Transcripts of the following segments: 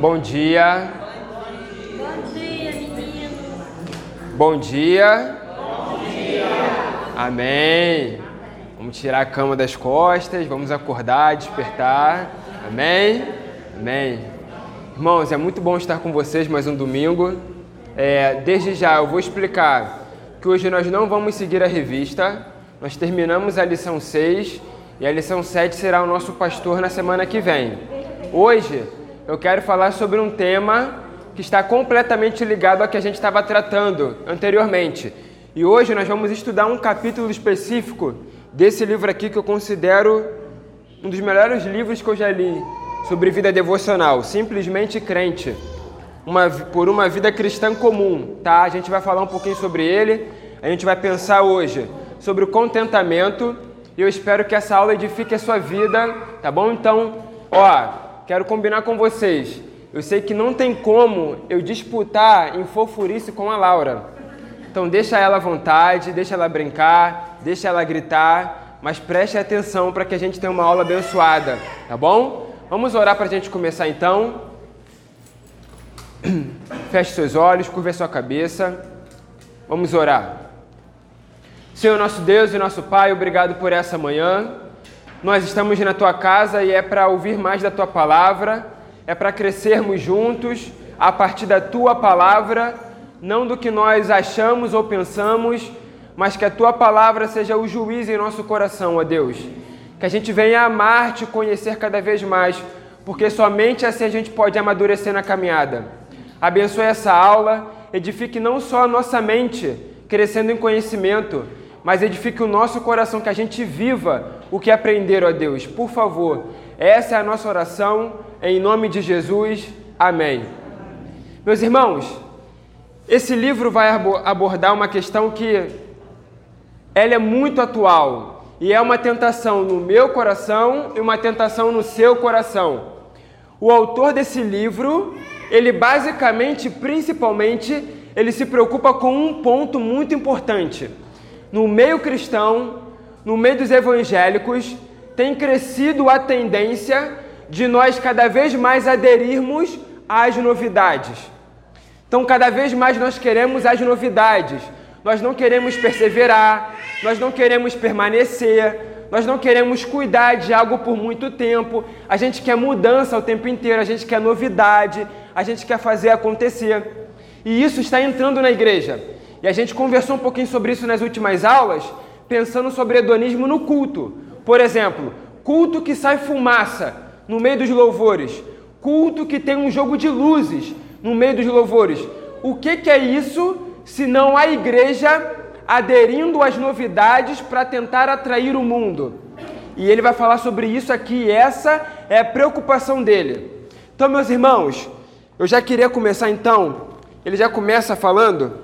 Bom dia. Bom dia, menino. Bom dia. Amém. Vamos tirar a cama das costas, vamos acordar, despertar. Amém. Amém. Irmãos, é muito bom estar com vocês mais um domingo. É, desde já eu vou explicar que hoje nós não vamos seguir a revista. Nós terminamos a lição 6 e a lição 7 será o nosso pastor na semana que vem. Hoje eu quero falar sobre um tema que está completamente ligado ao que a gente estava tratando anteriormente. E hoje nós vamos estudar um capítulo específico desse livro aqui que eu considero um dos melhores livros que eu já li sobre vida devocional, simplesmente crente, uma, por uma vida cristã comum, tá? A gente vai falar um pouquinho sobre ele, a gente vai pensar hoje sobre o contentamento e eu espero que essa aula edifique a sua vida, tá bom? Então, ó, quero combinar com vocês. Eu sei que não tem como eu disputar em fofurice com a Laura. Então deixa ela à vontade, deixa ela brincar, deixa ela gritar, mas preste atenção para que a gente tenha uma aula abençoada, tá bom? Vamos orar para a gente começar então. Feche seus olhos, curva sua cabeça. Vamos orar. Senhor nosso Deus e nosso Pai, obrigado por essa manhã. Nós estamos na tua casa e é para ouvir mais da tua palavra, é para crescermos juntos a partir da tua palavra, não do que nós achamos ou pensamos, mas que a tua palavra seja o juiz em nosso coração, ó Deus. Que a gente venha amar-te, conhecer cada vez mais, porque somente assim a gente pode amadurecer na caminhada. Abençoe essa aula, edifique não só a nossa mente, crescendo em conhecimento, mas edifique o nosso coração, que a gente viva o que aprender, ó Deus. Por favor, essa é a nossa oração, em nome de Jesus. Amém. Meus irmãos, esse livro vai abordar uma questão que ela é muito atual e é uma tentação no meu coração e uma tentação no seu coração. O autor desse livro, ele basicamente, principalmente, ele se preocupa com um ponto muito importante. No meio cristão, no meio dos evangélicos, tem crescido a tendência de nós cada vez mais aderirmos às novidades. Então, cada vez mais nós queremos as novidades. Nós não queremos perseverar, nós não queremos permanecer, nós não queremos cuidar de algo por muito tempo. A gente quer mudança o tempo inteiro, a gente quer novidade, a gente quer fazer acontecer. E isso está entrando na igreja. E a gente conversou um pouquinho sobre isso nas últimas aulas, pensando sobre hedonismo no culto. Por exemplo, culto que sai fumaça no meio dos louvores, culto que tem um jogo de luzes no meio dos louvores. O que, que é isso se não a igreja aderindo às novidades para tentar atrair o mundo? E ele vai falar sobre isso aqui, essa é a preocupação dele. Então, meus irmãos, eu já queria começar então. Ele já começa falando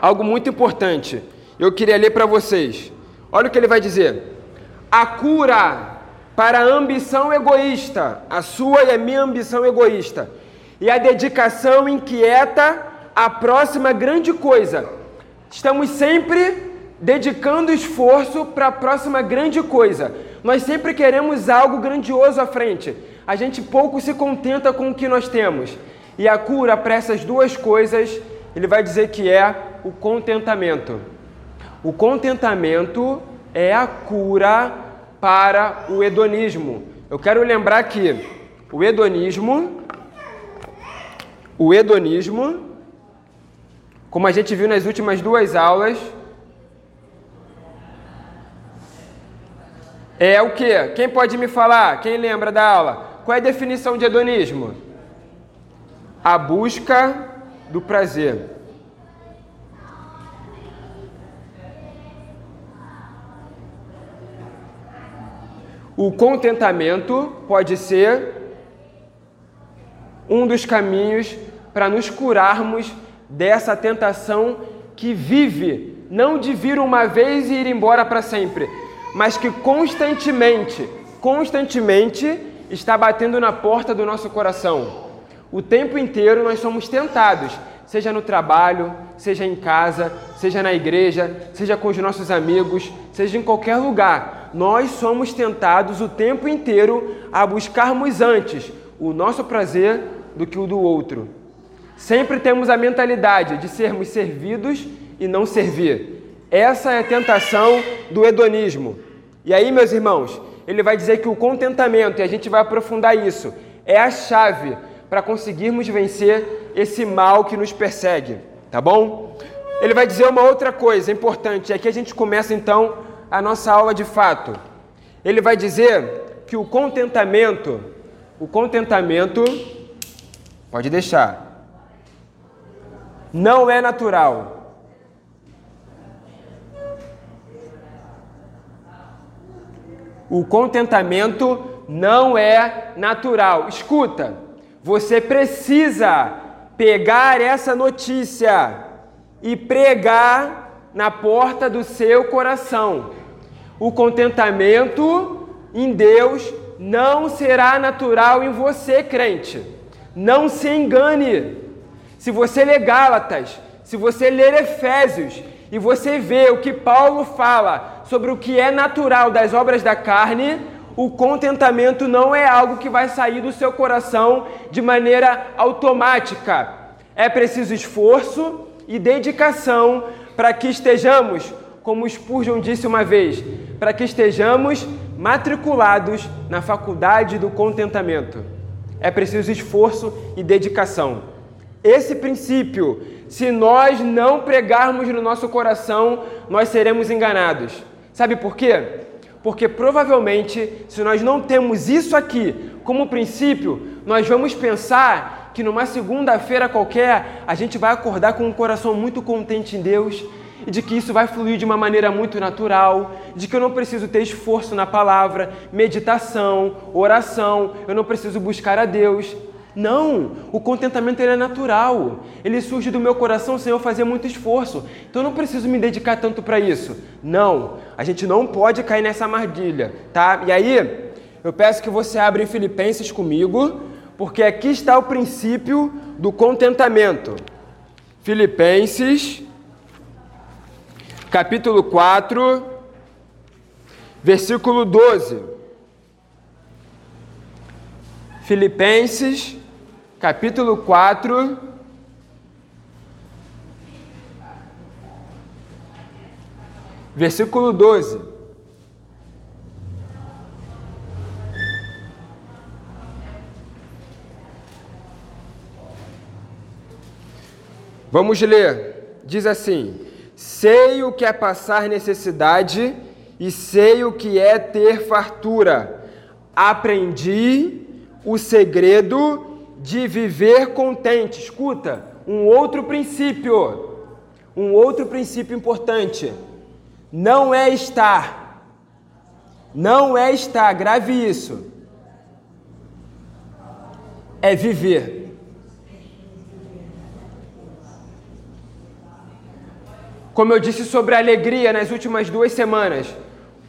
algo muito importante. Eu queria ler para vocês. Olha o que ele vai dizer: a cura para a ambição egoísta, a sua e a minha ambição egoísta, e a dedicação inquieta à próxima grande coisa. Estamos sempre dedicando esforço para a próxima grande coisa. Nós sempre queremos algo grandioso à frente. A gente pouco se contenta com o que nós temos. E a cura para essas duas coisas, ele vai dizer que é o contentamento. O contentamento é a cura para o hedonismo. Eu quero lembrar que o hedonismo, o hedonismo, como a gente viu nas últimas duas aulas, é o que? Quem pode me falar? Quem lembra da aula? Qual é a definição de hedonismo? A busca do prazer. O contentamento pode ser um dos caminhos para nos curarmos dessa tentação que vive, não de vir uma vez e ir embora para sempre, mas que constantemente, constantemente está batendo na porta do nosso coração. O tempo inteiro nós somos tentados, seja no trabalho, seja em casa, seja na igreja, seja com os nossos amigos, seja em qualquer lugar. Nós somos tentados o tempo inteiro a buscarmos antes o nosso prazer do que o do outro. Sempre temos a mentalidade de sermos servidos e não servir. Essa é a tentação do hedonismo. E aí, meus irmãos, ele vai dizer que o contentamento, e a gente vai aprofundar isso, é a chave para conseguirmos vencer esse mal que nos persegue, tá bom? Ele vai dizer uma outra coisa importante, e aqui a gente começa então a nossa aula de fato. Ele vai dizer que o contentamento, o contentamento, pode deixar, não é natural. O contentamento não é natural. Escuta, você precisa pegar essa notícia e pregar na porta do seu coração. O contentamento em Deus não será natural em você, crente. Não se engane. Se você ler Gálatas, se você ler Efésios e você vê o que Paulo fala sobre o que é natural das obras da carne, o contentamento não é algo que vai sair do seu coração de maneira automática. É preciso esforço e dedicação para que estejamos, como Spurgeon disse uma vez, para que estejamos matriculados na faculdade do contentamento. É preciso esforço e dedicação. Esse princípio, se nós não pregarmos no nosso coração, nós seremos enganados. Sabe por quê? Porque provavelmente, se nós não temos isso aqui como princípio, nós vamos pensar que numa segunda-feira qualquer a gente vai acordar com um coração muito contente em Deus e de que isso vai fluir de uma maneira muito natural, de que eu não preciso ter esforço na palavra, meditação, oração, eu não preciso buscar a Deus. Não, o contentamento ele é natural. Ele surge do meu coração sem eu fazer muito esforço. Então eu não preciso me dedicar tanto para isso. Não, a gente não pode cair nessa armadilha, tá? E aí, eu peço que você abra em Filipenses comigo, porque aqui está o princípio do contentamento. Filipenses, capítulo 4, versículo 12. Filipenses, capítulo 4, versículo 12. Vamos ler. Diz assim: Sei o que é passar necessidade e sei o que é ter fartura. Aprendi o segredo de viver contente. Escuta, um outro princípio, um outro princípio importante. Não é estar, não é estar, grave isso. É viver. Como eu disse sobre a alegria nas últimas duas semanas,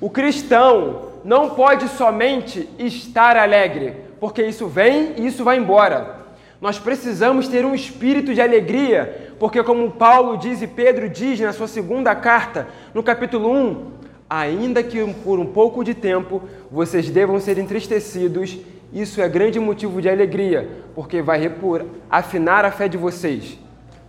o cristão não pode somente estar alegre, porque isso vem e isso vai embora. Nós precisamos ter um espírito de alegria, porque, como Paulo diz e Pedro diz na sua segunda carta, no capítulo 1, ainda que por um pouco de tempo vocês devam ser entristecidos, isso é grande motivo de alegria, porque vai afinar a fé de vocês.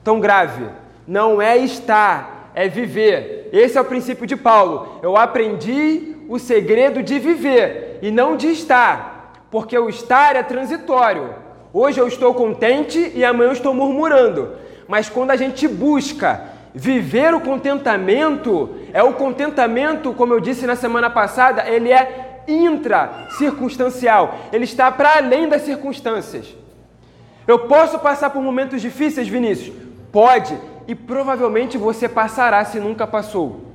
Tão grave, não é estar, é viver. Esse é o princípio de Paulo. Eu aprendi o segredo de viver e não de estar porque o estar é transitório. Hoje eu estou contente e amanhã eu estou murmurando. Mas quando a gente busca viver o contentamento, é o contentamento, como eu disse na semana passada, ele é intra-circunstancial. Ele está para além das circunstâncias. Eu posso passar por momentos difíceis, Vinícius? Pode, e provavelmente você passará se nunca passou.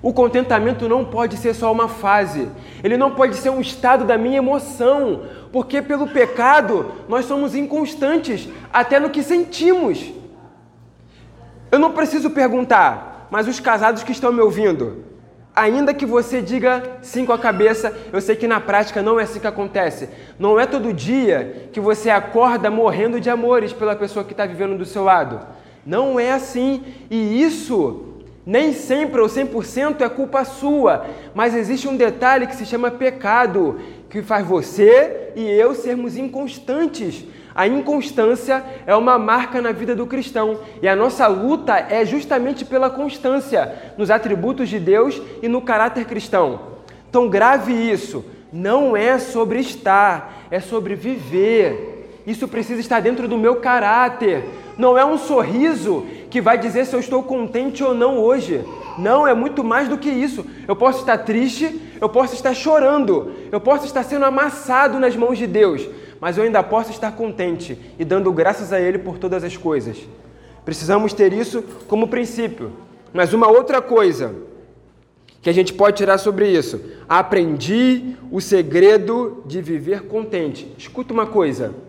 O contentamento não pode ser só uma fase, ele não pode ser um estado da minha emoção, porque pelo pecado nós somos inconstantes até no que sentimos. Eu não preciso perguntar, mas os casados que estão me ouvindo, ainda que você diga sim com a cabeça, eu sei que na prática não é assim que acontece. Não é todo dia que você acorda morrendo de amores pela pessoa que está vivendo do seu lado. Não é assim, e isso nem sempre ou 100% é culpa sua, mas existe um detalhe que se chama pecado, que faz você e eu sermos inconstantes A inconstância é uma marca na vida do cristão e a nossa luta é justamente pela constância nos atributos de Deus e no caráter cristão. Então, grave isso. Não é sobre estar, é sobre viver. Isso precisa estar dentro do meu caráter. Não é um sorriso que vai dizer se eu estou contente ou não hoje. Não, é muito mais do que isso. Eu posso estar triste, eu posso estar chorando, eu posso estar sendo amassado nas mãos de Deus, mas eu ainda posso estar contente e dando graças a Ele por todas as coisas. Precisamos ter isso como princípio. Mas uma outra coisa que a gente pode tirar sobre isso: aprendi o segredo de viver contente. Escuta uma coisa: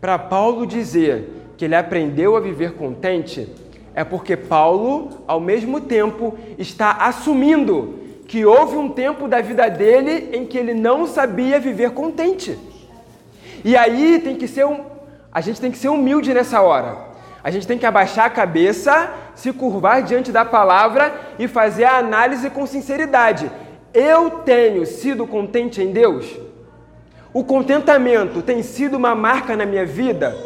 para Paulo dizer que ele aprendeu a viver contente, é porque Paulo, ao mesmo tempo, está assumindo que houve um tempo da vida dele em que ele não sabia viver contente. E aí tem que ser um, a gente tem que ser humilde nessa hora. A gente tem que abaixar a cabeça, se curvar diante da palavra e fazer a análise com sinceridade. Eu tenho sido contente em Deus? O contentamento tem sido uma marca na minha vida?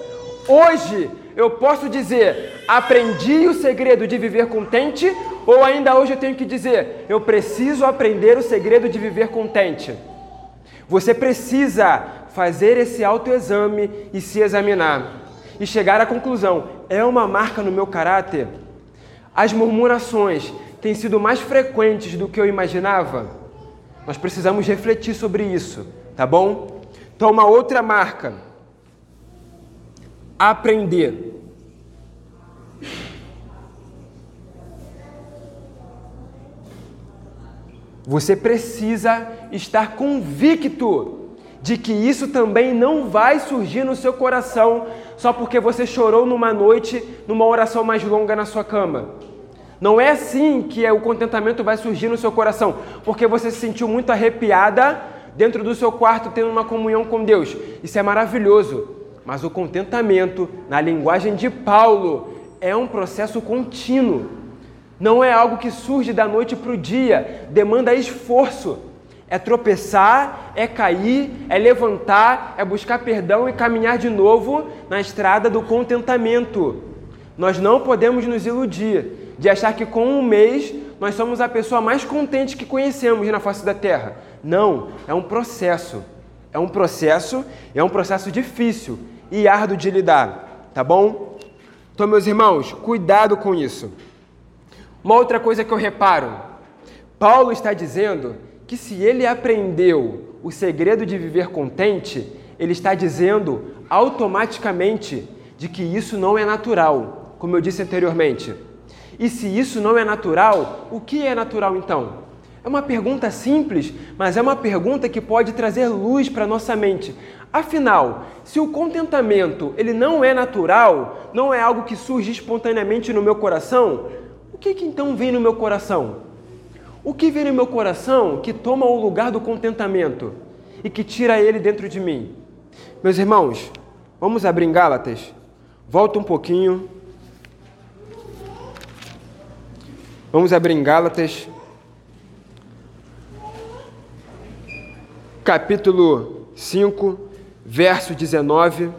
Hoje eu posso dizer, aprendi o segredo de viver contente, ou ainda hoje eu tenho que dizer, eu preciso aprender o segredo de viver contente. Você precisa fazer esse autoexame e se examinar e chegar à conclusão: é uma marca no meu caráter? As murmurações têm sido mais frequentes do que eu imaginava? Nós precisamos refletir sobre isso, tá bom? Então, uma outra marca aprender. Você precisa estar convicto de que isso também não vai surgir no seu coração só porque você chorou numa noite, numa oração mais longa na sua cama. Não é assim que o contentamento vai surgir no seu coração, porque você se sentiu muito arrepiada dentro do seu quarto tendo uma comunhão com Deus. Isso é maravilhoso. Mas o contentamento, na linguagem de Paulo, é um processo contínuo. Não é algo que surge da noite para o dia, demanda esforço. É tropeçar, é cair, é levantar, é buscar perdão e caminhar de novo na estrada do contentamento. Nós não podemos nos iludir de achar que com um mês nós somos a pessoa mais contente que conhecemos na face da terra. Não, é um processo. É um processo, é um processo difícil, e árduo de lidar, tá bom? Então, meus irmãos, cuidado com isso. Uma outra coisa que eu reparo: Paulo está dizendo que se ele aprendeu o segredo de viver contente, ele está dizendo automaticamente de que isso não é natural, como eu disse anteriormente. E se isso não é natural, o que é natural então? É uma pergunta simples, mas é uma pergunta que pode trazer luz para nossa mente. Afinal, se o contentamento ele não é natural, não é algo que surge espontaneamente no meu coração, o que, que então vem no meu coração? O que vem no meu coração que toma o lugar do contentamento e que tira ele dentro de mim? Meus irmãos, vamos abrir em Gálatas? Volta um pouquinho. Vamos abrir em Gálatas, capítulo 5, verso 19.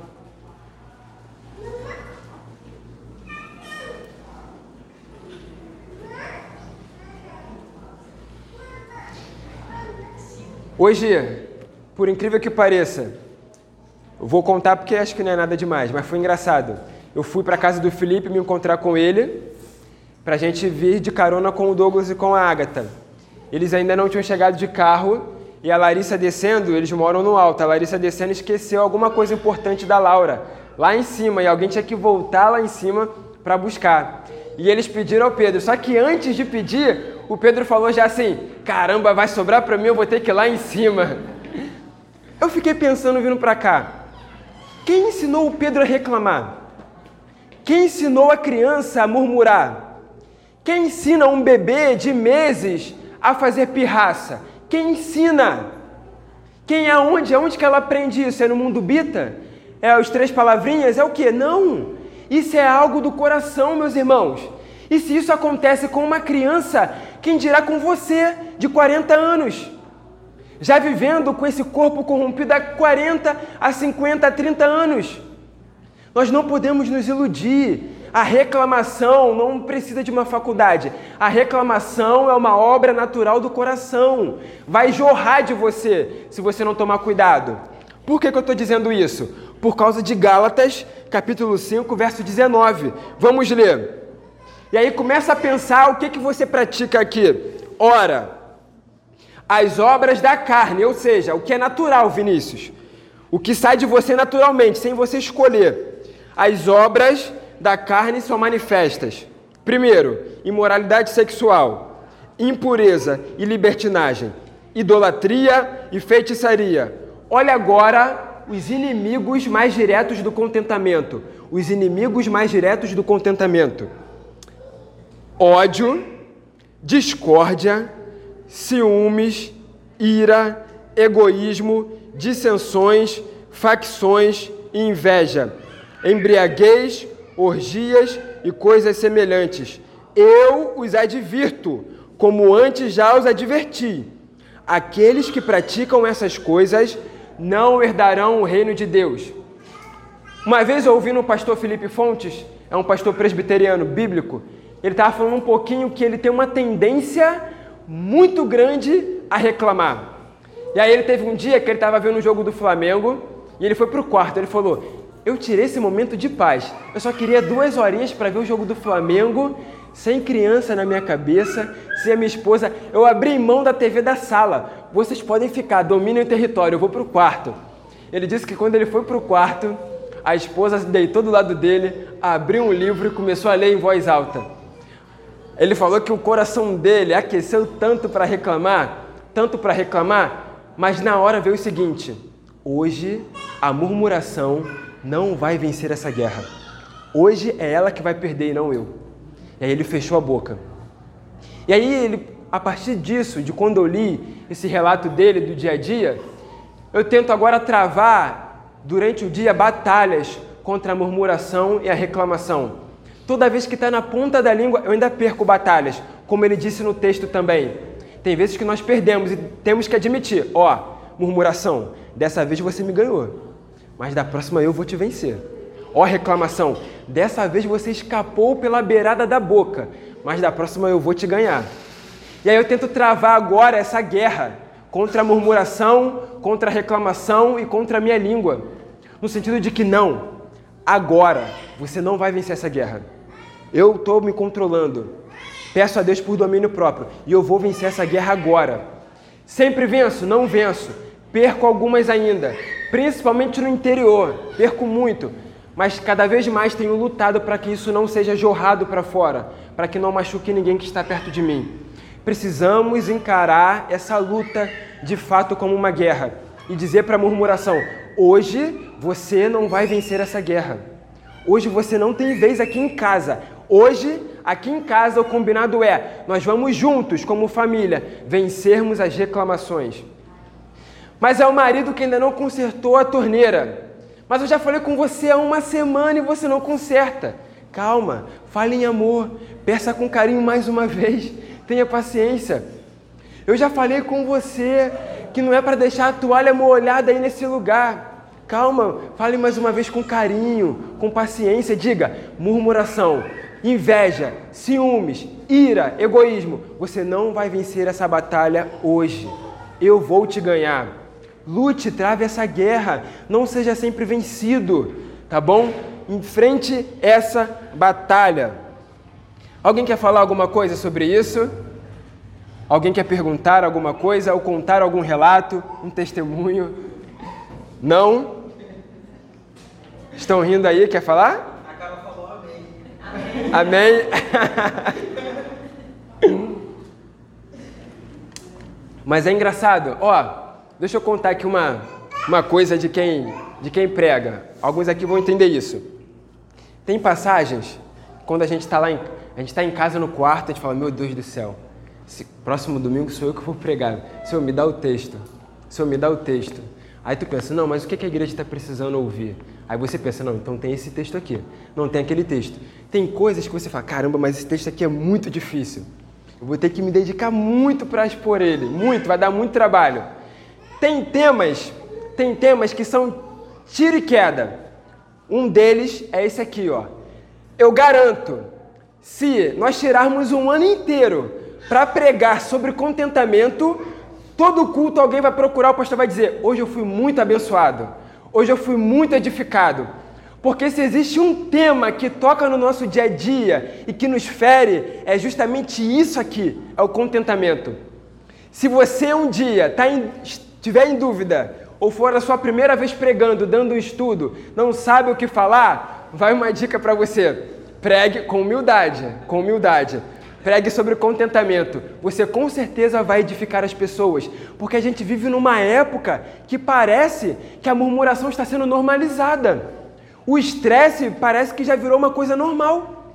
Hoje, por incrível que pareça, eu vou contar porque acho que não é nada demais, mas foi engraçado. Eu fui para a casa do Felipe me encontrar com ele, para a gente vir de carona com o Douglas e com a Agatha. Eles ainda não tinham chegado de carro e a Larissa descendo, eles moram no alto. A Larissa descendo esqueceu alguma coisa importante da Laura lá em cima e alguém tinha que voltar lá em cima para buscar. E eles pediram ao Pedro. Só que antes de pedir, o Pedro falou já assim: "Caramba, vai sobrar para mim, eu vou ter que ir lá em cima". Eu fiquei pensando vindo para cá. Quem ensinou o Pedro a reclamar? Quem ensinou a criança a murmurar? Quem ensina um bebê de meses a fazer pirraça? Quem ensina? Quem é aonde? Aonde que ela aprende isso? É no mundo bita? É as três palavrinhas? É o que? Não! Isso é algo do coração, meus irmãos. E se isso acontece com uma criança, quem dirá com você, de 40 anos? Já vivendo com esse corpo corrompido há 40, a 50, a 30 anos. Nós não podemos nos iludir. A reclamação não precisa de uma faculdade. A reclamação é uma obra natural do coração. Vai jorrar de você se você não tomar cuidado. Por que, que eu estou dizendo isso? Por causa de Gálatas, capítulo 5, verso 19. Vamos ler. E aí começa a pensar o que, que você pratica aqui. Ora, as obras da carne, ou seja, o que é natural, Vinícius. O que sai de você naturalmente, sem você escolher. As obras da carne são manifestas. Primeiro, imoralidade sexual, impureza e libertinagem, idolatria e feitiçaria. Olha agora os inimigos mais diretos do contentamento. Os inimigos mais diretos do contentamento: ódio, discórdia, ciúmes, ira, egoísmo, dissensões, facções e inveja, embriaguez, orgias e coisas semelhantes. Eu os advirto, como antes já os adverti. Aqueles que praticam essas coisas não herdarão o reino de Deus. Uma vez eu ouvi no pastor Felipe Fontes, é um pastor presbiteriano bíblico, ele estava falando um pouquinho que ele tem uma tendência muito grande a reclamar. E aí ele teve um dia que ele estava vendo o jogo do Flamengo e ele foi para o quarto. Ele falou: Eu tirei esse momento de paz. Eu só queria duas horinhas para ver o jogo do Flamengo, sem criança na minha cabeça, sem a minha esposa. Eu abri mão da TV da sala. Vocês podem ficar, dominem o território. Eu vou para o quarto. Ele disse que quando ele foi para o quarto, a esposa deitou do lado dele, abriu um livro e começou a ler em voz alta. Ele falou que o coração dele aqueceu tanto para reclamar, tanto para reclamar, mas na hora veio o seguinte: hoje a murmuração não vai vencer essa guerra. Hoje é ela que vai perder e não eu. E aí ele fechou a boca. E aí ele, a partir disso, de quando eu li esse relato dele do dia a dia, eu tento agora travar durante o dia batalhas contra a murmuração e a reclamação. Toda vez que está na ponta da língua, eu ainda perco batalhas, como ele disse no texto também. Tem vezes que nós perdemos e temos que admitir: ó, murmuração, dessa vez você me ganhou, mas da próxima eu vou te vencer. Ó, reclamação, dessa vez você escapou pela beirada da boca, mas da próxima eu vou te ganhar. E aí eu tento travar agora essa guerra contra a murmuração, contra a reclamação e contra a minha língua, no sentido de que não, agora você não vai vencer essa guerra. Eu estou me controlando. Peço a Deus por domínio próprio. E eu vou vencer essa guerra agora. Sempre venço? Não venço. Perco algumas ainda. Principalmente no interior. Perco muito. Mas cada vez mais tenho lutado para que isso não seja jorrado para fora. Para que não machuque ninguém que está perto de mim. Precisamos encarar essa luta de fato como uma guerra. E dizer para a murmuração: hoje você não vai vencer essa guerra. Hoje você não tem vez aqui em casa. Hoje, aqui em casa, o combinado é: nós vamos juntos, como família, vencermos as reclamações. Mas é o marido que ainda não consertou a torneira. Mas eu já falei com você há uma semana e você não conserta. Calma, fale em amor, peça com carinho mais uma vez, tenha paciência. Eu já falei com você que não é para deixar a toalha molhada aí nesse lugar. Calma, fale mais uma vez com carinho, com paciência, diga murmuração, inveja, ciúmes, ira, egoísmo. Você não vai vencer essa batalha hoje. Eu vou te ganhar. Lute, trave essa guerra. Não seja sempre vencido, tá bom? Enfrente essa batalha. Alguém quer falar alguma coisa sobre isso? Alguém quer perguntar alguma coisa ou contar algum relato, um testemunho? Não? Estão rindo aí? Quer falar? Amém. Mas é engraçado, ó, deixa eu contar aqui uma, uma coisa de quem, de quem prega. Alguns aqui vão entender isso. Tem passagens, quando a gente está lá, em, a gente está em casa no quarto, a gente fala, meu Deus do céu, próximo domingo sou eu que vou pregar. Senhor, me dá o texto. Senhor, me dá o texto. Aí tu pensa, não, mas o que a igreja está precisando ouvir? Aí você pensa, não, então tem esse texto aqui. Não tem aquele texto. Tem coisas que você fala, caramba, mas esse texto aqui é muito difícil. Eu vou ter que me dedicar muito para expor ele. Muito, vai dar muito trabalho. Tem temas, tem temas que são tiro e queda. Um deles é esse aqui, ó. Eu garanto, se nós tirarmos um ano inteiro para pregar sobre contentamento, todo culto alguém vai procurar, o pastor vai dizer: Hoje eu fui muito abençoado, hoje eu fui muito edificado. Porque se existe um tema que toca no nosso dia a dia e que nos fere, é justamente isso aqui: é o contentamento. Se você um dia tá em, estiver em dúvida ou for a sua primeira vez pregando, dando um estudo, não sabe o que falar, vai uma dica para você. Pregue com humildade, com humildade. Pregue sobre contentamento. Você com certeza vai edificar as pessoas, porque a gente vive numa época que parece que a murmuração está sendo normalizada. O estresse parece que já virou uma coisa normal.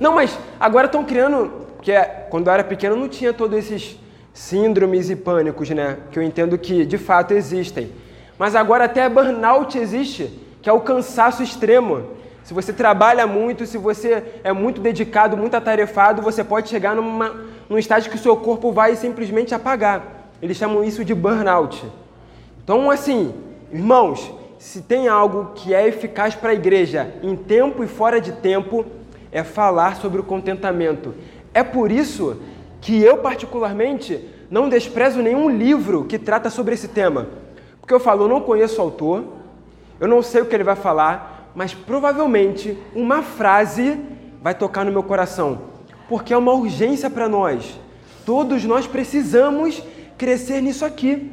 Não, mas agora estão criando, que é, quando eu era pequeno não tinha todos esses síndromes e pânicos, né? Que eu entendo que de fato existem. Mas agora até burnout existe, que é o cansaço extremo. Se você trabalha muito, se você é muito dedicado, muito atarefado, você pode chegar numa, num estágio que o seu corpo vai simplesmente apagar. Eles chamam isso de burnout. Então, assim, irmãos, se tem algo que é eficaz para a igreja em tempo e fora de tempo, é falar sobre o contentamento. É por isso que eu, particularmente, não desprezo nenhum livro que trata sobre esse tema. Porque eu falo, eu não conheço o autor, eu não sei o que ele vai falar, mas provavelmente uma frase vai tocar no meu coração. Porque é uma urgência para nós. Todos nós precisamos crescer nisso aqui.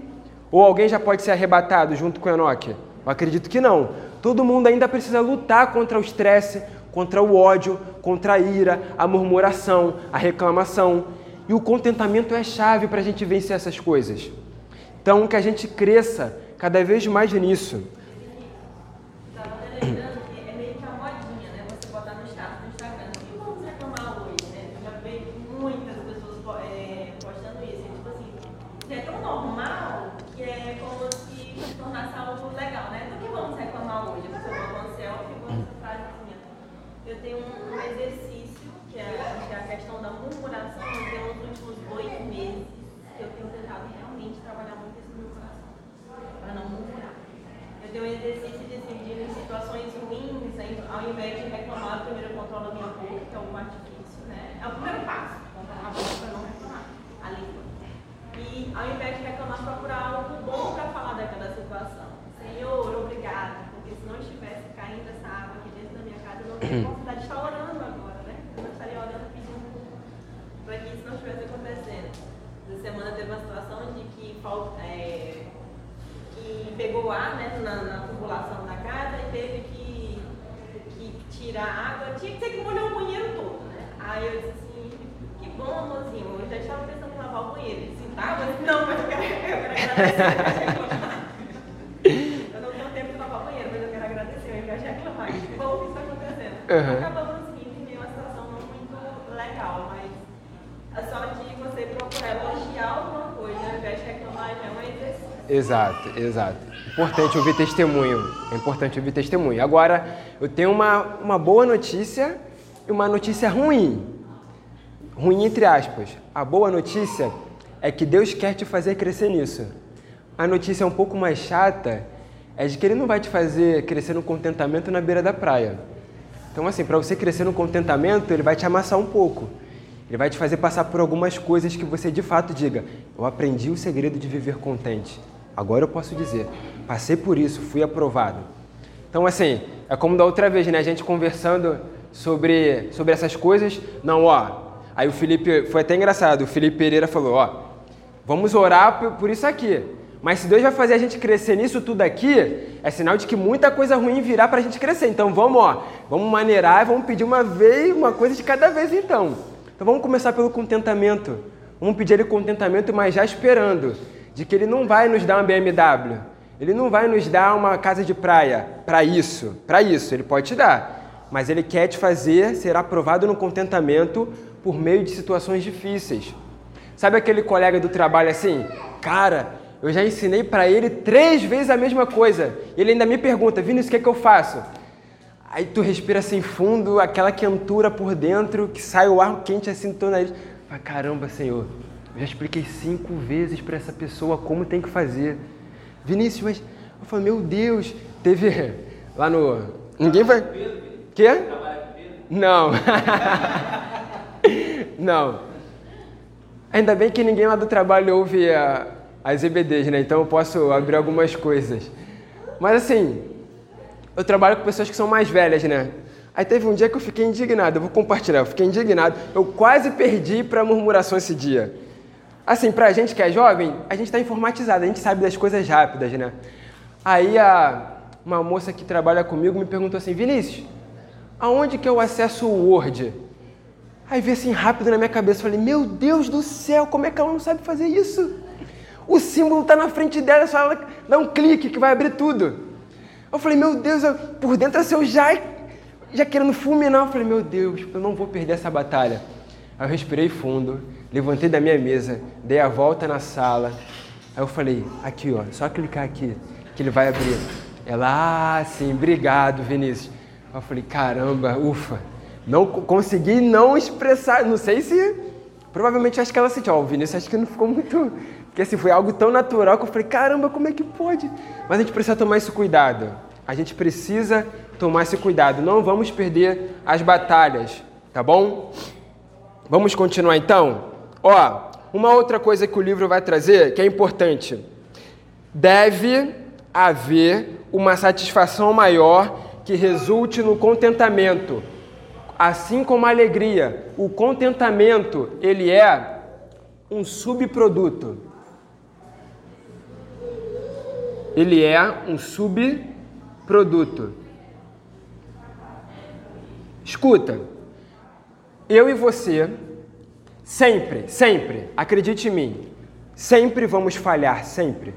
Ou alguém já pode ser arrebatado junto com Enoque? Eu acredito que não. Todo mundo ainda precisa lutar contra o estresse, contra o ódio, contra a ira, a murmuração, a reclamação. E o contentamento é a chave para a gente vencer essas coisas. Então, que a gente cresça cada vez mais nisso. Eu tenho um exercício de dividir em situações ruins, ao invés de reclamar, primeiro eu controlo a minha boca, que é um artifício, né? É o primeiro passo, controlar a boca para não reclamar, a língua. E ao invés de reclamar, procurar algo bom para falar daquela situação. Senhor, obrigado, porque se não estivesse caindo essa água aqui dentro da vontade de estar orando agora, né? Eu estaria orando pedindo para que isso não estivesse acontecendo. Essa semana teve uma situação de que. É, pegou ar né, na, na da casa e teve que, tirar água, tinha que ter que molhar o banheiro todo, né? Aí eu disse assim, que bom, amorzinho, eu já estava pensando em lavar o banheiro. Ele disse, tá, mas não, mas eu quero agradecer. eu não tenho tempo de lavar o banheiro, mas eu quero agradecer, eu invés de reclamar. Que bom que isso está acontecendo. Uhum. Acabamos rindo e meio uma situação não muito legal, mas a sorte de você procurar elogiar alguma coisa ao invés de reclamar já é um exercício. Exato, exato. Importante ouvir testemunho. É importante ouvir testemunho. Agora, eu tenho uma, uma boa notícia e uma notícia ruim. Ruim entre aspas. A boa notícia é que Deus quer te fazer crescer nisso. A notícia um pouco mais chata é de que Ele não vai te fazer crescer no contentamento na beira da praia. Então, assim, para você crescer no contentamento, Ele vai te amassar um pouco. Ele vai te fazer passar por algumas coisas que você de fato diga: Eu aprendi o segredo de viver contente. Agora eu posso dizer, passei por isso, fui aprovado. Então, assim, é como da outra vez, né? A gente conversando sobre, sobre essas coisas. Não, ó. Aí o Felipe, foi até engraçado, o Felipe Pereira falou: ó, vamos orar por, isso aqui. Mas se Deus vai fazer a gente crescer nisso tudo aqui, é sinal de que muita coisa ruim virá para a gente crescer. Então vamos, ó, vamos maneirar, vamos pedir uma vez, uma coisa de cada vez então. Então vamos começar pelo contentamento. Vamos pedir ele contentamento, mas já esperando de que ele não vai nos dar uma BMW, ele não vai nos dar uma casa de praia para isso, para isso, ele pode te dar, mas ele quer te fazer ser aprovado no contentamento por meio de situações difíceis. Sabe aquele colega do trabalho assim? Cara, eu já ensinei para ele três vezes a mesma coisa. Ele ainda me pergunta, Vinícius, o que, é que eu faço? Aí tu respira assim fundo, aquela quentura por dentro, que sai o ar quente assim do teu nariz. Fala, caramba, Senhor, eu já expliquei cinco vezes para essa pessoa como tem que fazer. Vinícius, mas eu falei, meu Deus, teve Lá no. Ninguém vai. Quê? Não. Não. Ainda bem que ninguém lá do trabalho ouve a, as EBDs, né? Então eu posso abrir algumas coisas. Mas assim, eu trabalho com pessoas que são mais velhas, né? Aí teve um dia que eu fiquei indignado, eu vou compartilhar, eu fiquei indignado. Eu quase perdi para murmuração esse dia. Assim, pra gente que é jovem, a gente está informatizado, a gente sabe das coisas rápidas, né? Aí a, uma moça que trabalha comigo me perguntou assim, Vinícius, aonde que eu acesso o Word? Aí veio assim rápido na minha cabeça, falei, meu Deus do céu, como é que ela não sabe fazer isso? O símbolo está na frente dela, só ela dá um clique que vai abrir tudo. Eu falei, meu Deus, eu, por dentro assim, eu já, já querendo fulminar, eu falei, meu Deus, eu não vou perder essa batalha. Aí eu respirei fundo, levantei da minha mesa, dei a volta na sala. Aí eu falei, aqui ó, só clicar aqui, que ele vai abrir. Ela, ah, sim, obrigado, Vinícius. Eu falei, caramba, ufa. Não consegui não expressar, não sei se. Provavelmente acho que ela sentiu, ó, o Vinícius acho que não ficou muito. Porque assim, foi algo tão natural que eu falei, caramba, como é que pode? Mas a gente precisa tomar esse cuidado. A gente precisa tomar esse cuidado. Não vamos perder as batalhas, tá bom? Vamos continuar então? Ó, uma outra coisa que o livro vai trazer que é importante. Deve haver uma satisfação maior que resulte no contentamento assim como a alegria, o contentamento, ele é um subproduto. Ele é um subproduto. Escuta, eu e você, sempre, sempre, acredite em mim, sempre vamos falhar, sempre,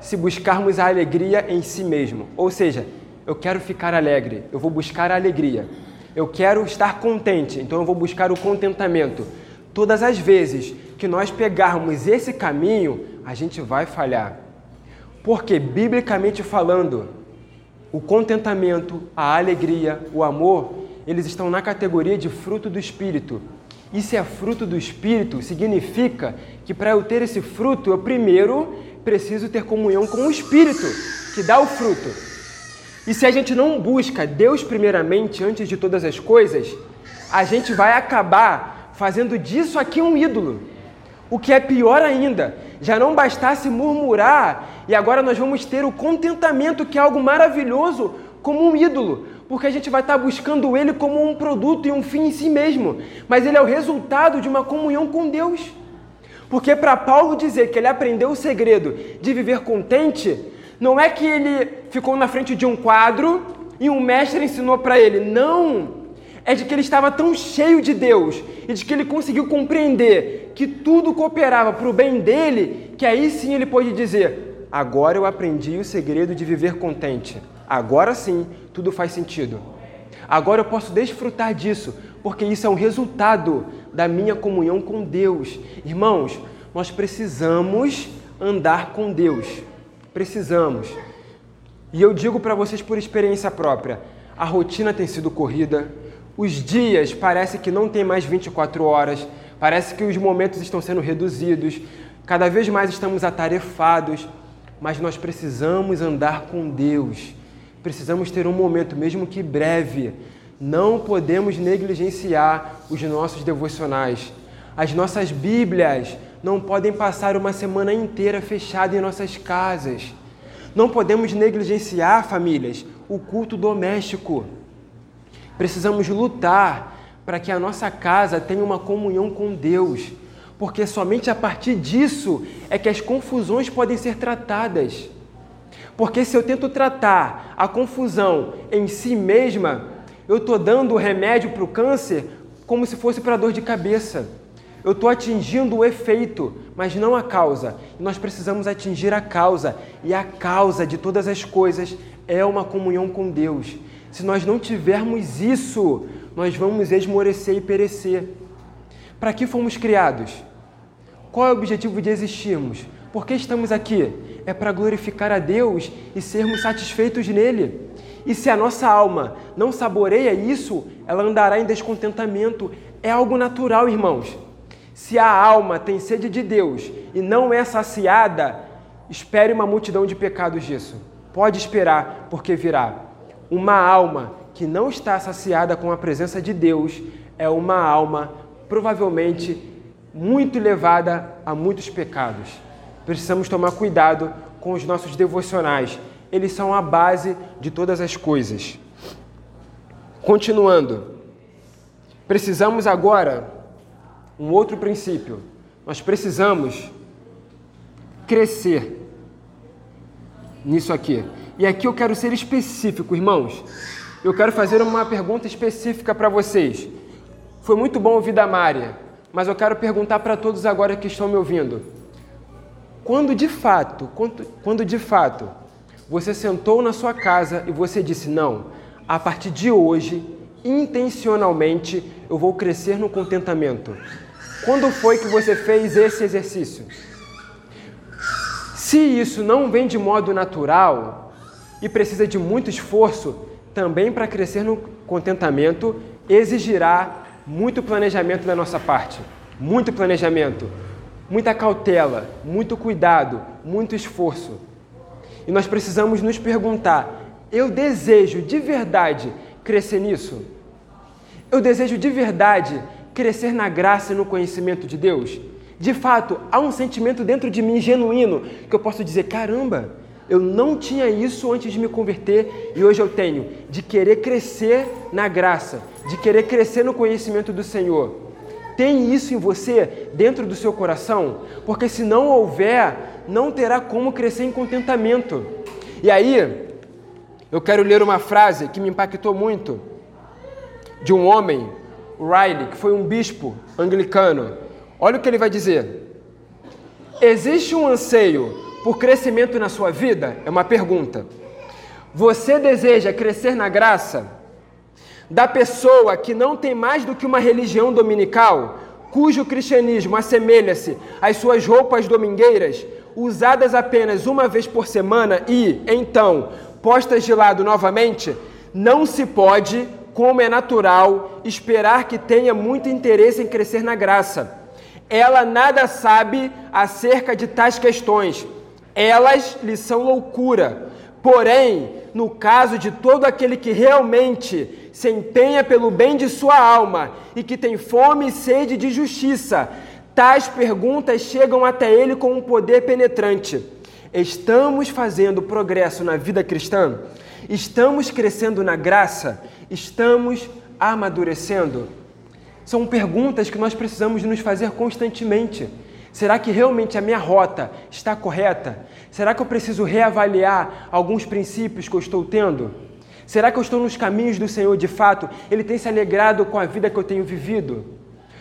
se buscarmos a alegria em si mesmo. Ou seja, eu quero ficar alegre, eu vou buscar a alegria. Eu quero estar contente, então eu vou buscar o contentamento. Todas as vezes que nós pegarmos esse caminho, a gente vai falhar. Porque, biblicamente falando, o contentamento, a alegria, o amor, eles estão na categoria de fruto do Espírito. Se é fruto do Espírito, significa que para eu ter esse fruto, eu primeiro preciso ter comunhão com o Espírito, que dá o fruto. E se a gente não busca Deus primeiramente antes de todas as coisas, a gente vai acabar fazendo disso aqui um ídolo. O que é pior ainda, já não bastasse murmurar e agora nós vamos ter o contentamento, que é algo maravilhoso, como um ídolo, porque a gente vai estar buscando ele como um produto e um fim em si mesmo, mas ele é o resultado de uma comunhão com Deus. Porque para Paulo dizer que ele aprendeu o segredo de viver contente, não é que ele ficou na frente de um quadro e um mestre ensinou para ele. Não! É de que ele estava tão cheio de Deus e de que ele conseguiu compreender que tudo cooperava para o bem dele, que aí sim ele pôde dizer: Agora eu aprendi o segredo de viver contente. Agora sim tudo faz sentido. Agora eu posso desfrutar disso, porque isso é um resultado da minha comunhão com Deus. Irmãos, nós precisamos andar com Deus. Precisamos. E eu digo para vocês por experiência própria: a rotina tem sido corrida, os dias parece que não tem mais 24 horas, parece que os momentos estão sendo reduzidos, cada vez mais estamos atarefados, mas nós precisamos andar com Deus. Precisamos ter um momento, mesmo que breve. Não podemos negligenciar os nossos devocionais. As nossas Bíblias não podem passar uma semana inteira fechada em nossas casas. Não podemos negligenciar, famílias, o culto doméstico. Precisamos lutar para que a nossa casa tenha uma comunhão com Deus, porque somente a partir disso é que as confusões podem ser tratadas. Porque se eu tento tratar a confusão em si mesma, eu estou dando o remédio para o câncer como se fosse para dor de cabeça. Eu estou atingindo o efeito, mas não a causa. Nós precisamos atingir a causa. E a causa de todas as coisas é uma comunhão com Deus. Se nós não tivermos isso, nós vamos esmorecer e perecer. Para que fomos criados? Qual é o objetivo de existirmos? Por que estamos aqui? É para glorificar a Deus e sermos satisfeitos nele. E se a nossa alma não saboreia isso, ela andará em descontentamento. É algo natural, irmãos. Se a alma tem sede de Deus e não é saciada, espere uma multidão de pecados disso. Pode esperar, porque virá. uma alma que não está saciada com a presença de Deus é uma alma provavelmente muito levada a muitos pecados. Precisamos tomar cuidado com os nossos devocionais. Eles são a base de todas as coisas. Continuando, precisamos agora um outro princípio. Nós precisamos crescer nisso aqui. E aqui eu quero ser específico, irmãos. Eu quero fazer uma pergunta específica para vocês. Foi muito bom ouvir da Mária, mas eu quero perguntar para todos agora que estão me ouvindo. Quando de fato, quando, quando de fato você sentou na sua casa e você disse: Não, a partir de hoje, intencionalmente, eu vou crescer no contentamento. Quando foi que você fez esse exercício? Se isso não vem de modo natural e precisa de muito esforço, também para crescer no contentamento exigirá muito planejamento da nossa parte. Muito planejamento, muita cautela, muito cuidado, muito esforço. E nós precisamos nos perguntar: eu desejo de verdade crescer nisso? Eu desejo de verdade crescer na graça e no conhecimento de Deus? de fato, há um sentimento dentro de mim genuíno que eu posso dizer: caramba, eu não tinha isso antes de me converter e hoje eu tenho, de querer crescer na graça, de querer crescer no conhecimento do Senhor. Tem isso em você, dentro do seu coração? Porque se não houver, não terá como crescer em contentamento. E aí, eu quero ler uma frase que me impactou muito, de um homem, Riley, que foi um bispo anglicano Olha o que ele vai dizer. Existe um anseio por crescimento na sua vida? É uma pergunta. Você deseja crescer na graça da pessoa que não tem mais do que uma religião dominical, cujo cristianismo assemelha-se às suas roupas domingueiras, usadas apenas uma vez por semana e, então, postas de lado novamente? Não se pode, como é natural, esperar que tenha muito interesse em crescer na graça ela nada sabe acerca de tais questões. Elas lhe são loucura. Porém, no caso de todo aquele que realmente se empenha pelo bem de sua alma e que tem fome e sede de justiça, tais perguntas chegam até ele com um poder penetrante. Estamos fazendo progresso na vida cristã? Estamos crescendo na graça? Estamos amadurecendo? São perguntas que nós precisamos nos fazer constantemente. Será que realmente a minha rota está correta? Será que eu preciso reavaliar alguns princípios que eu estou tendo? Será que eu estou nos caminhos do Senhor de fato? Ele tem se alegrado com a vida que eu tenho vivido?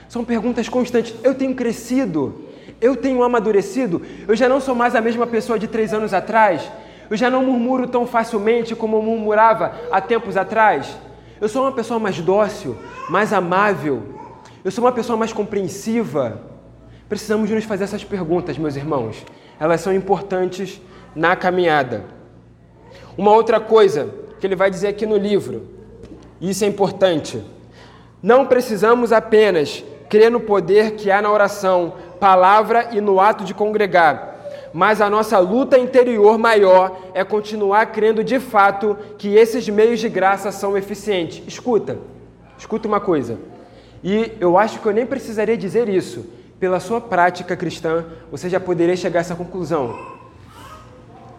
São perguntas constantes. Eu tenho crescido? Eu tenho amadurecido? Eu já não sou mais a mesma pessoa de três anos atrás? Eu já não murmuro tão facilmente como murmurava há tempos atrás? Eu sou uma pessoa mais dócil, mais amável, eu sou uma pessoa mais compreensiva? Precisamos nos fazer essas perguntas, meus irmãos. Elas são importantes na caminhada. Uma outra coisa que ele vai dizer aqui no livro, isso é importante. Não precisamos apenas crer no poder que há na oração, palavra e no ato de congregar, mas a nossa luta interior maior é continuar crendo de fato que esses meios de graça são eficientes. Escuta, escuta uma coisa. E eu acho que eu nem precisaria dizer isso. Pela sua prática cristã, você já poderia chegar a essa conclusão.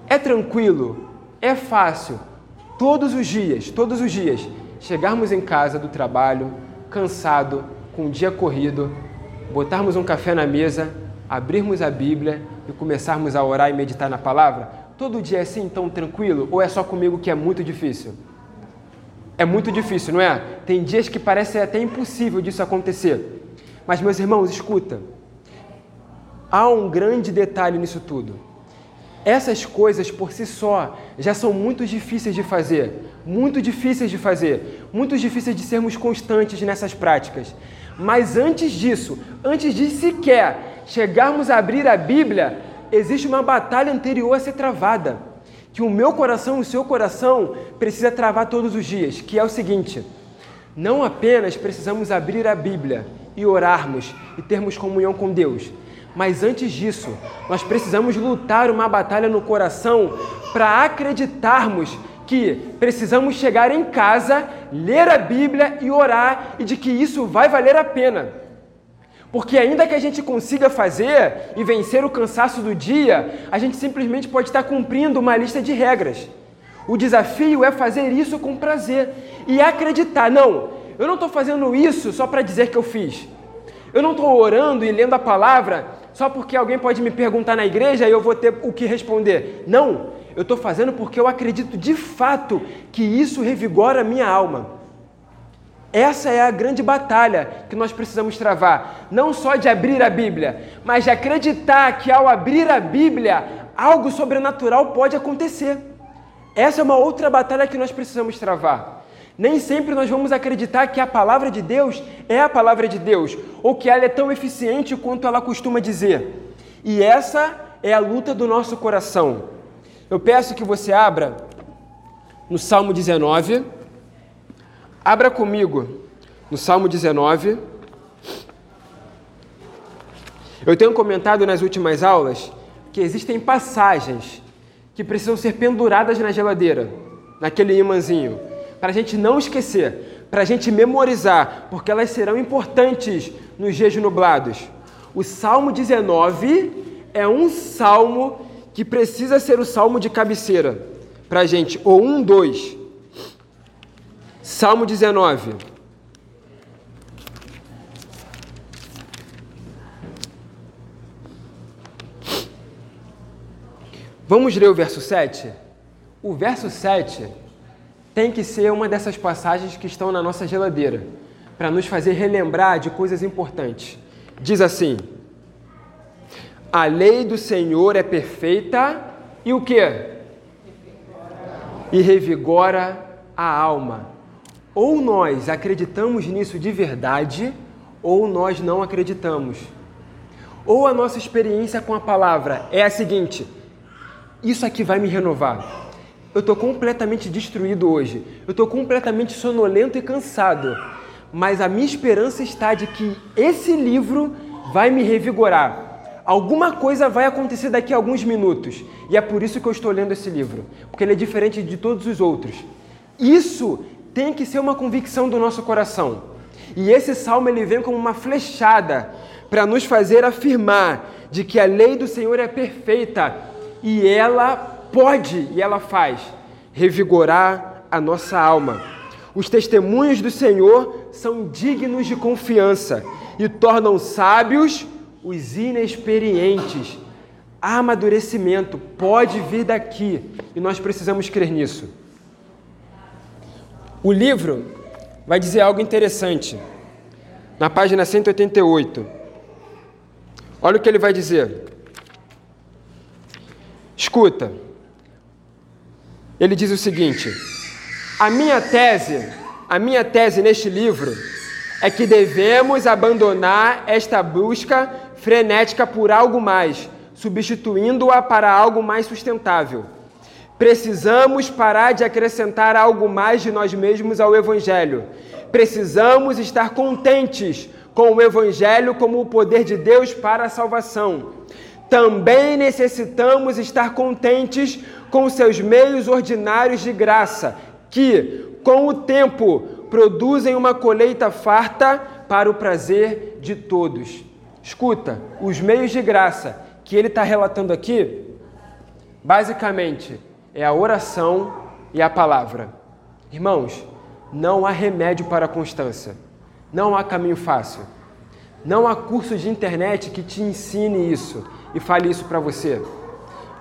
É tranquilo, é fácil, todos os dias, todos os dias, chegarmos em casa do trabalho, cansado, com um dia corrido, botarmos um café na mesa, abrirmos a Bíblia e começarmos a orar e meditar na palavra? Todo dia é assim tão tranquilo ou é só comigo que é muito difícil? É muito difícil, não é? Tem dias que parece até impossível disso acontecer. Mas, meus irmãos, escuta. Há um grande detalhe nisso tudo. Essas coisas por si só já são muito difíceis de fazer, muito difíceis de fazer, muito difíceis de sermos constantes nessas práticas. Mas antes disso, antes de sequer chegarmos a abrir a Bíblia, existe uma batalha anterior a ser travada que o meu coração e o seu coração precisa travar todos os dias, que é o seguinte: não apenas precisamos abrir a Bíblia e orarmos e termos comunhão com Deus, mas antes disso, nós precisamos lutar uma batalha no coração para acreditarmos que precisamos chegar em casa, ler a Bíblia e orar e de que isso vai valer a pena. Porque ainda que a gente consiga fazer e vencer o cansaço do dia, a gente simplesmente pode estar cumprindo uma lista de regras. O desafio é fazer isso com prazer e acreditar. Não, eu não estou fazendo isso só para dizer que eu fiz. Eu não estou orando e lendo a palavra só porque alguém pode me perguntar na igreja e eu vou ter o que responder. Não, eu estou fazendo porque eu acredito de fato que isso revigora a minha alma. Essa é a grande batalha que nós precisamos travar. Não só de abrir a Bíblia, mas de acreditar que ao abrir a Bíblia, algo sobrenatural pode acontecer. Essa é uma outra batalha que nós precisamos travar. Nem sempre nós vamos acreditar que a palavra de Deus é a palavra de Deus, ou que ela é tão eficiente quanto ela costuma dizer. E essa é a luta do nosso coração. Eu peço que você abra no Salmo 19. Abra comigo no Salmo 19. Eu tenho comentado nas últimas aulas que existem passagens que precisam ser penduradas na geladeira, naquele imãzinho, para a gente não esquecer, para a gente memorizar, porque elas serão importantes nos dias nublados. O Salmo 19 é um salmo que precisa ser o salmo de cabeceira para a gente, ou um, dois. Salmo 19. Vamos ler o verso 7? O verso 7 tem que ser uma dessas passagens que estão na nossa geladeira, para nos fazer relembrar de coisas importantes. Diz assim: A lei do Senhor é perfeita e o que? E revigora a alma. Ou nós acreditamos nisso de verdade, ou nós não acreditamos. Ou a nossa experiência com a palavra é a seguinte: isso aqui vai me renovar. Eu estou completamente destruído hoje. Eu estou completamente sonolento e cansado. Mas a minha esperança está de que esse livro vai me revigorar. Alguma coisa vai acontecer daqui a alguns minutos. E é por isso que eu estou lendo esse livro. Porque ele é diferente de todos os outros. Isso tem que ser uma convicção do nosso coração. E esse salmo ele vem como uma flechada para nos fazer afirmar de que a lei do Senhor é perfeita e ela pode e ela faz revigorar a nossa alma. Os testemunhos do Senhor são dignos de confiança e tornam sábios os inexperientes. Amadurecimento pode vir daqui e nós precisamos crer nisso. O livro vai dizer algo interessante. Na página 188. Olha o que ele vai dizer. Escuta. Ele diz o seguinte: A minha tese, a minha tese neste livro é que devemos abandonar esta busca frenética por algo mais, substituindo-a para algo mais sustentável. Precisamos parar de acrescentar algo mais de nós mesmos ao Evangelho. Precisamos estar contentes com o Evangelho como o poder de Deus para a salvação também necessitamos estar contentes com seus meios ordinários de graça, que, com o tempo, produzem uma colheita farta para o prazer de todos. Escuta, os meios de graça que ele está relatando aqui, basicamente, é a oração e a palavra. Irmãos, não há remédio para a constância, não há caminho fácil, não há curso de internet que te ensine isso e fale isso para você.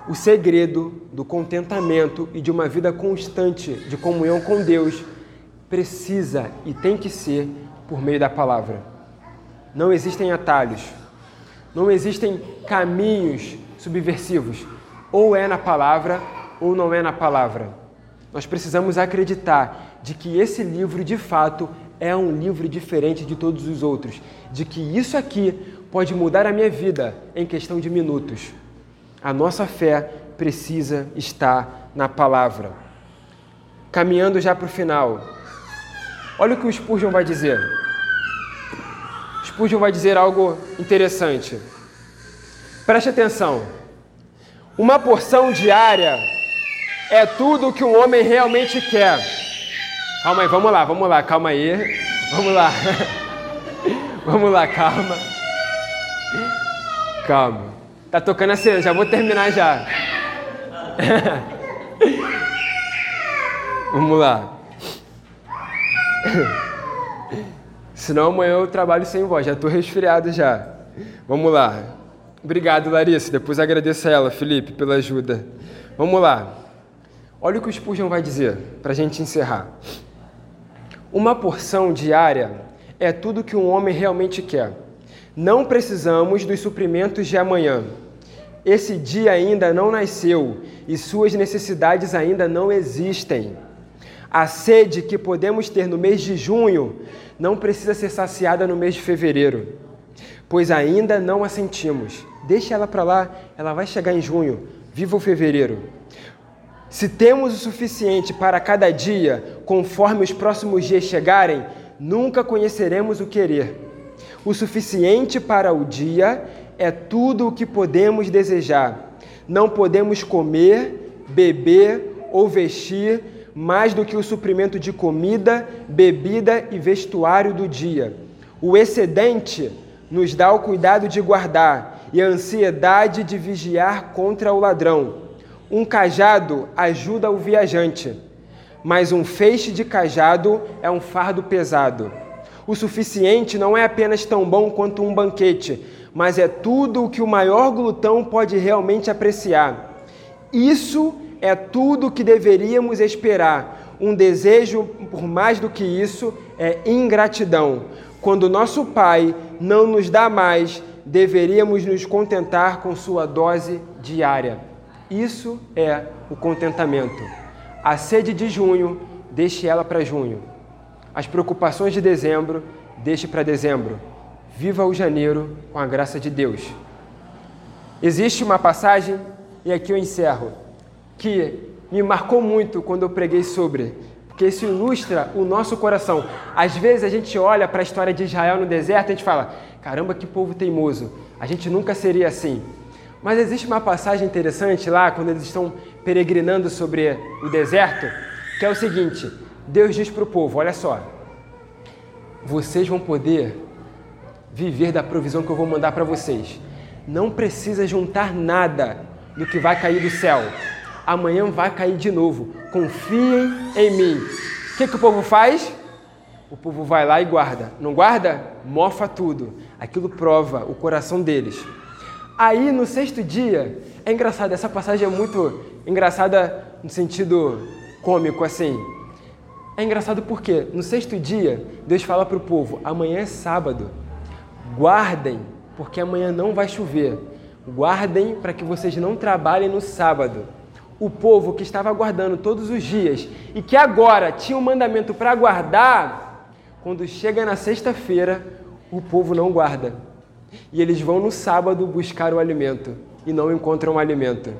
O segredo do contentamento e de uma vida constante de comunhão com Deus precisa e tem que ser por meio da palavra. Não existem atalhos, não existem caminhos subversivos. Ou é na palavra ou não é na palavra. Nós precisamos acreditar de que esse livro de fato é um livro diferente de todos os outros, de que isso aqui pode mudar a minha vida em questão de minutos. A nossa fé precisa estar na palavra. Caminhando já para o final, olha o que o Spurgeon vai dizer. Spurgeon vai dizer algo interessante. Preste atenção. Uma porção diária é tudo o que um homem realmente quer. Calma aí, vamos lá, vamos lá, calma aí. Vamos lá. Vamos lá, calma. Calma. Tá tocando a cena, já vou terminar já. Vamos lá. Senão amanhã eu trabalho sem voz, já tô resfriado já. Vamos lá. Obrigado, Larissa. Depois agradeço a ela, Felipe, pela ajuda. Vamos lá. Olha o que o Spurgeon vai dizer para a gente encerrar. Uma porção diária é tudo que um homem realmente quer. Não precisamos dos suprimentos de amanhã. Esse dia ainda não nasceu e suas necessidades ainda não existem. A sede que podemos ter no mês de junho não precisa ser saciada no mês de fevereiro, pois ainda não a sentimos. Deixa ela para lá, ela vai chegar em junho. Viva o fevereiro. Se temos o suficiente para cada dia, conforme os próximos dias chegarem, nunca conheceremos o querer. O suficiente para o dia é tudo o que podemos desejar. Não podemos comer, beber ou vestir mais do que o suprimento de comida, bebida e vestuário do dia. O excedente nos dá o cuidado de guardar e a ansiedade de vigiar contra o ladrão. Um cajado ajuda o viajante, mas um feixe de cajado é um fardo pesado. O suficiente não é apenas tão bom quanto um banquete, mas é tudo o que o maior glutão pode realmente apreciar. Isso é tudo o que deveríamos esperar. Um desejo por mais do que isso é ingratidão. Quando nosso Pai não nos dá mais, deveríamos nos contentar com sua dose diária. Isso é o contentamento. A sede de junho, deixe ela para junho. As preocupações de dezembro, deixe para dezembro. Viva o janeiro com a graça de Deus. Existe uma passagem, e aqui eu encerro, que me marcou muito quando eu preguei sobre, porque isso ilustra o nosso coração. Às vezes a gente olha para a história de Israel no deserto e a gente fala: caramba, que povo teimoso, a gente nunca seria assim. Mas existe uma passagem interessante lá, quando eles estão peregrinando sobre o deserto, que é o seguinte: Deus diz para o povo: olha só, vocês vão poder viver da provisão que eu vou mandar para vocês. Não precisa juntar nada do que vai cair do céu. Amanhã vai cair de novo. Confiem em mim. O que, que o povo faz? O povo vai lá e guarda. Não guarda? Mofa tudo. Aquilo prova o coração deles. Aí no sexto dia, é engraçado, essa passagem é muito engraçada no sentido cômico, assim. É engraçado porque no sexto dia, Deus fala para o povo: amanhã é sábado, guardem, porque amanhã não vai chover. Guardem para que vocês não trabalhem no sábado. O povo que estava guardando todos os dias e que agora tinha um mandamento para guardar, quando chega na sexta-feira, o povo não guarda. E eles vão no sábado buscar o alimento e não encontram o alimento.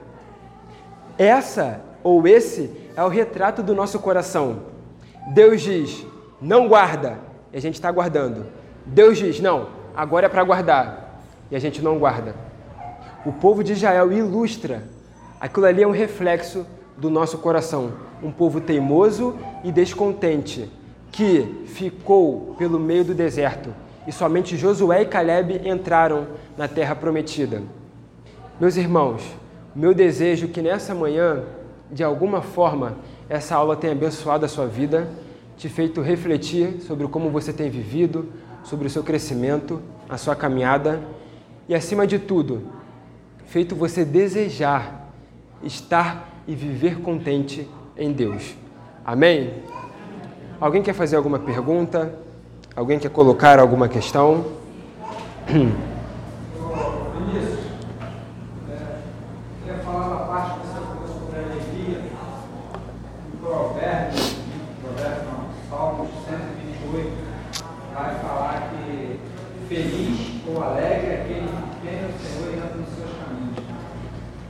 Essa ou esse é o retrato do nosso coração. Deus diz, não guarda, e a gente está guardando. Deus diz, não, agora é para guardar, e a gente não guarda. O povo de Israel ilustra, aquilo ali é um reflexo do nosso coração. Um povo teimoso e descontente, que ficou pelo meio do deserto, e somente Josué e Caleb entraram na terra prometida. Meus irmãos, meu desejo é que nessa manhã, de alguma forma, essa aula tenha abençoado a sua vida, te feito refletir sobre como você tem vivido, sobre o seu crescimento, a sua caminhada e, acima de tudo, feito você desejar estar e viver contente em Deus. Amém? Alguém quer fazer alguma pergunta? Alguém quer colocar alguma questão? feliz ou alegre é aquele que tem o Senhor e anda nos seus caminhos.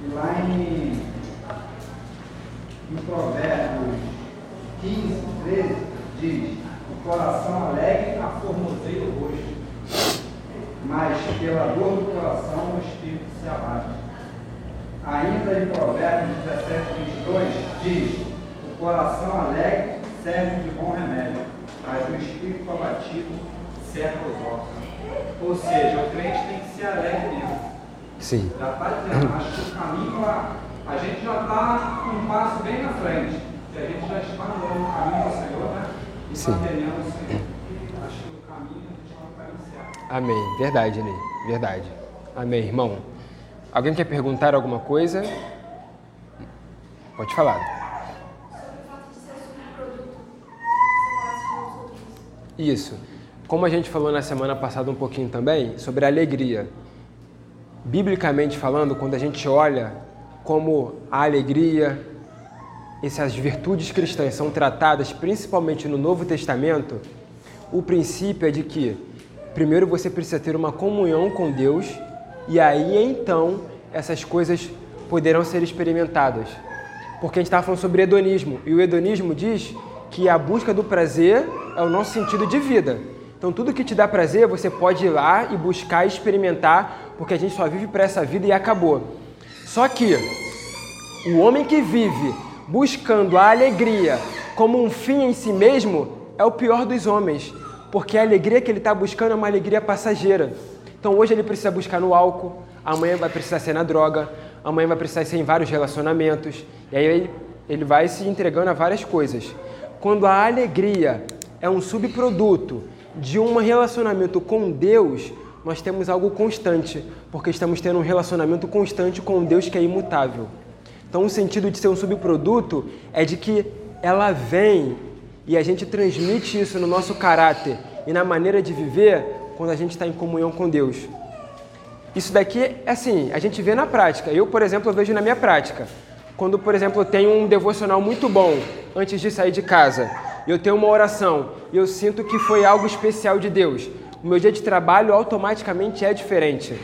E lá em, em Provérbios 15, 13, diz: O coração alegre aformoseia o rosto, mas pela dor do coração o espírito se abate. Ainda em Provérbios 17, 22, diz: o coração alegre serve de bom remédio, mas o espírito abatido serve os ossos. Ou seja, o crente tem que ser alegre mesmo. Sim. Já está dizendo, acho que o caminho lá, a gente já está um passo bem na frente. Que a gente já está no novo caminho do Senhor, né? E Sim. mantendo o Senhor. Acho que o caminho a gente vai para iniciar. Amém. Verdade, Ney. Verdade. Amém, irmão. Alguém quer perguntar alguma coisa? Pode falar. Isso. Como a gente falou na semana passada um pouquinho também, sobre a alegria. Biblicamente falando, quando a gente olha como a alegria, essas virtudes cristãs são tratadas principalmente no Novo Testamento, o princípio é de que primeiro você precisa ter uma comunhão com Deus e aí então essas coisas poderão ser experimentadas. Porque a gente estava falando sobre hedonismo e o hedonismo diz que a busca do prazer é o nosso sentido de vida. Então tudo que te dá prazer você pode ir lá e buscar e experimentar, porque a gente só vive para essa vida e acabou. Só que o homem que vive buscando a alegria como um fim em si mesmo é o pior dos homens, porque a alegria que ele está buscando é uma alegria passageira. Então hoje ele precisa buscar no álcool, amanhã vai precisar ser na droga, amanhã vai precisar ser em vários relacionamentos, e aí ele, ele vai se entregando a várias coisas. Quando a alegria é um subproduto de um relacionamento com Deus, nós temos algo constante, porque estamos tendo um relacionamento constante com Deus que é imutável. Então, o sentido de ser um subproduto é de que ela vem e a gente transmite isso no nosso caráter e na maneira de viver quando a gente está em comunhão com Deus. Isso daqui é assim, a gente vê na prática. Eu, por exemplo, vejo na minha prática. Quando, por exemplo, eu tenho um devocional muito bom antes de sair de casa, eu tenho uma oração e eu sinto que foi algo especial de Deus. O meu dia de trabalho automaticamente é diferente.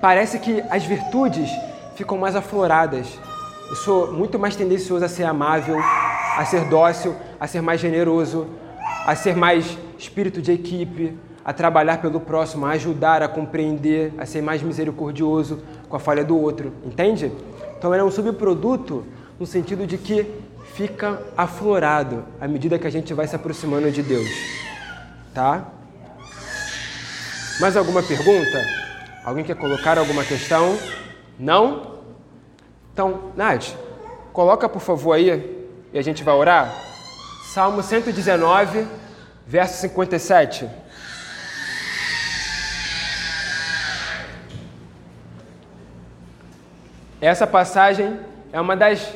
Parece que as virtudes ficam mais afloradas. Eu sou muito mais tendencioso a ser amável, a ser dócil, a ser mais generoso, a ser mais espírito de equipe, a trabalhar pelo próximo, a ajudar, a compreender, a ser mais misericordioso com a falha do outro, entende? Então ele é um subproduto no sentido de que fica aflorado à medida que a gente vai se aproximando de Deus, tá? Mais alguma pergunta? Alguém quer colocar alguma questão? Não? Então, Nath, coloca por favor aí e a gente vai orar. Salmo 119, verso 57. Essa passagem é uma das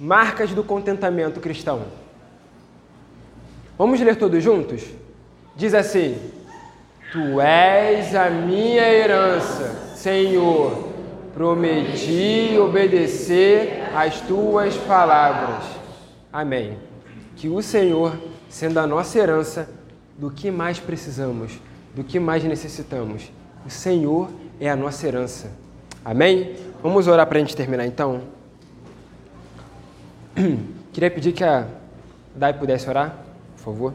marcas do contentamento cristão. Vamos ler todos juntos? Diz assim: Tu és a minha herança, Senhor. Prometi obedecer às tuas palavras. Amém. Que o Senhor, sendo a nossa herança, do que mais precisamos, do que mais necessitamos, o Senhor é a nossa herança. Amém? Vamos orar para a gente terminar então? Queria pedir que a Dai pudesse orar, por favor.